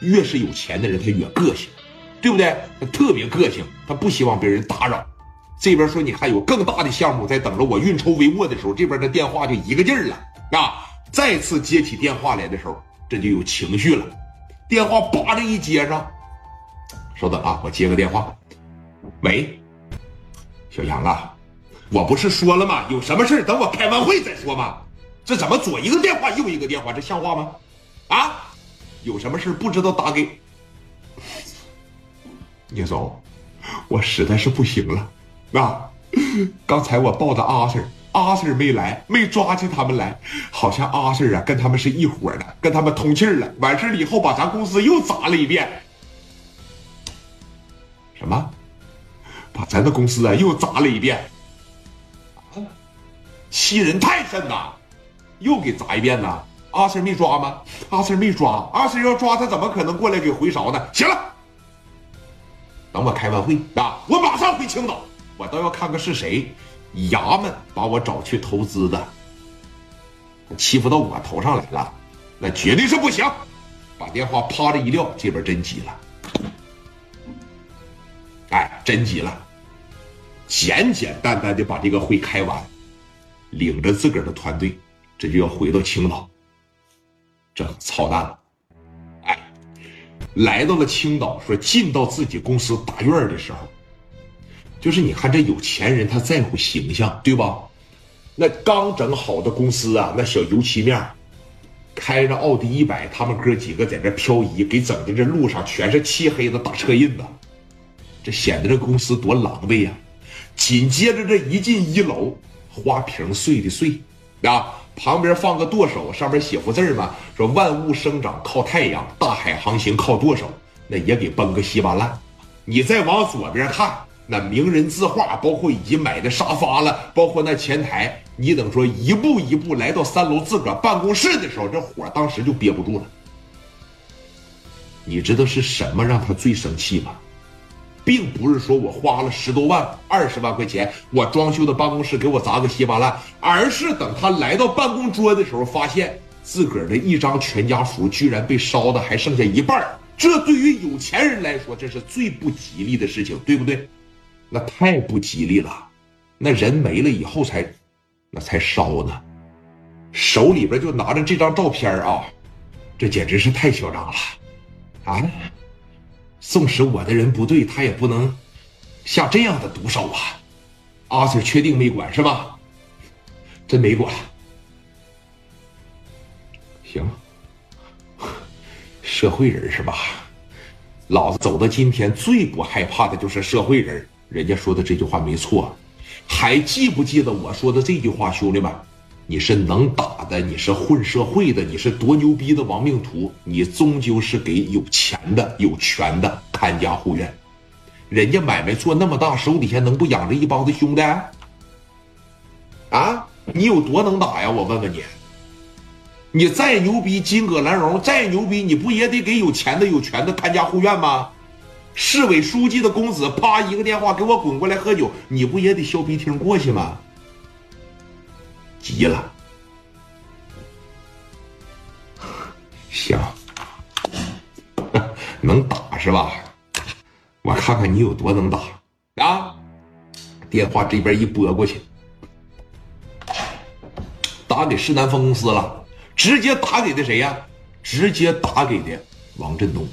越是有钱的人，他越个性，对不对？他特别个性，他不希望别人打扰。这边说你还有更大的项目在等着我运筹帷幄的时候，这边的电话就一个劲儿了啊！再次接起电话来的时候，这就有情绪了。电话叭的一接上，稍等啊，我接个电话。喂，小杨啊，我不是说了吗？有什么事等我开完会再说吗？这怎么左一个电话右一个电话？这像话吗？啊，有什么事不知道打给聂总，我实在是不行了。啊！刚才我报的阿 Sir，阿 Sir 没来，没抓起他们来，好像阿 Sir 啊跟他们是一伙的，跟他们通气了。完事了以后，把咱公司又砸了一遍。什么？把咱的公司啊又砸了一遍？欺人太甚呐！又给砸一遍呐？阿 Sir 没抓吗？阿 Sir 没抓，阿 Sir 要抓他，怎么可能过来给回勺呢？行了，等我开完会啊，我马上回青岛。我倒要看看是谁，衙门把我找去投资的，欺负到我头上来了，那绝对是不行。把电话啪的一撂，这边真急了，哎，真急了，简简单单的把这个会开完，领着自个儿的团队，这就要回到青岛，这操蛋了，哎，来到了青岛，说进到自己公司大院的时候。就是你看这有钱人，他在乎形象，对吧？那刚整好的公司啊，那小油漆面，开着奥迪一百，他们哥几个在这漂移，给整的这路上全是漆黑的大车印子，这显得这公司多狼狈呀！紧接着这一进一楼，花瓶碎的碎啊，旁边放个舵手，上面写幅字嘛，说万物生长靠太阳，大海航行靠舵手，那也给崩个稀巴烂。你再往左边看。那名人字画，包括已经买的沙发了，包括那前台，你等说一步一步来到三楼自个儿办公室的时候，这火当时就憋不住了。你知道是什么让他最生气吗？并不是说我花了十多万、二十万块钱，我装修的办公室给我砸个稀巴烂，而是等他来到办公桌的时候，发现自个儿的一张全家福居然被烧的还剩下一半这对于有钱人来说，这是最不吉利的事情，对不对？那太不吉利了，那人没了以后才，那才烧呢，手里边就拿着这张照片啊，这简直是太嚣张了，啊！纵使我的人不对，他也不能下这样的毒手啊！阿 Sir 确定没管是吧？真没管。行，社会人是吧？老子走到今天最不害怕的就是社会人。人家说的这句话没错，还记不记得我说的这句话，兄弟们？你是能打的，你是混社会的，你是多牛逼的亡命徒，你终究是给有钱的、有权的看家护院。人家买卖做那么大，手底下能不养着一帮子兄弟？啊，你有多能打呀？我问问你，你再牛逼，金戈兰绒再牛逼，你不也得给有钱的、有权的看家护院吗？市委书记的公子，啪一个电话给我滚过来喝酒，你不也得削鼻涕过去吗？急了，行，能打是吧？我看看你有多能打啊！电话这边一拨过去，打给市南分公司了，直接打给的谁呀？直接打给的王振东。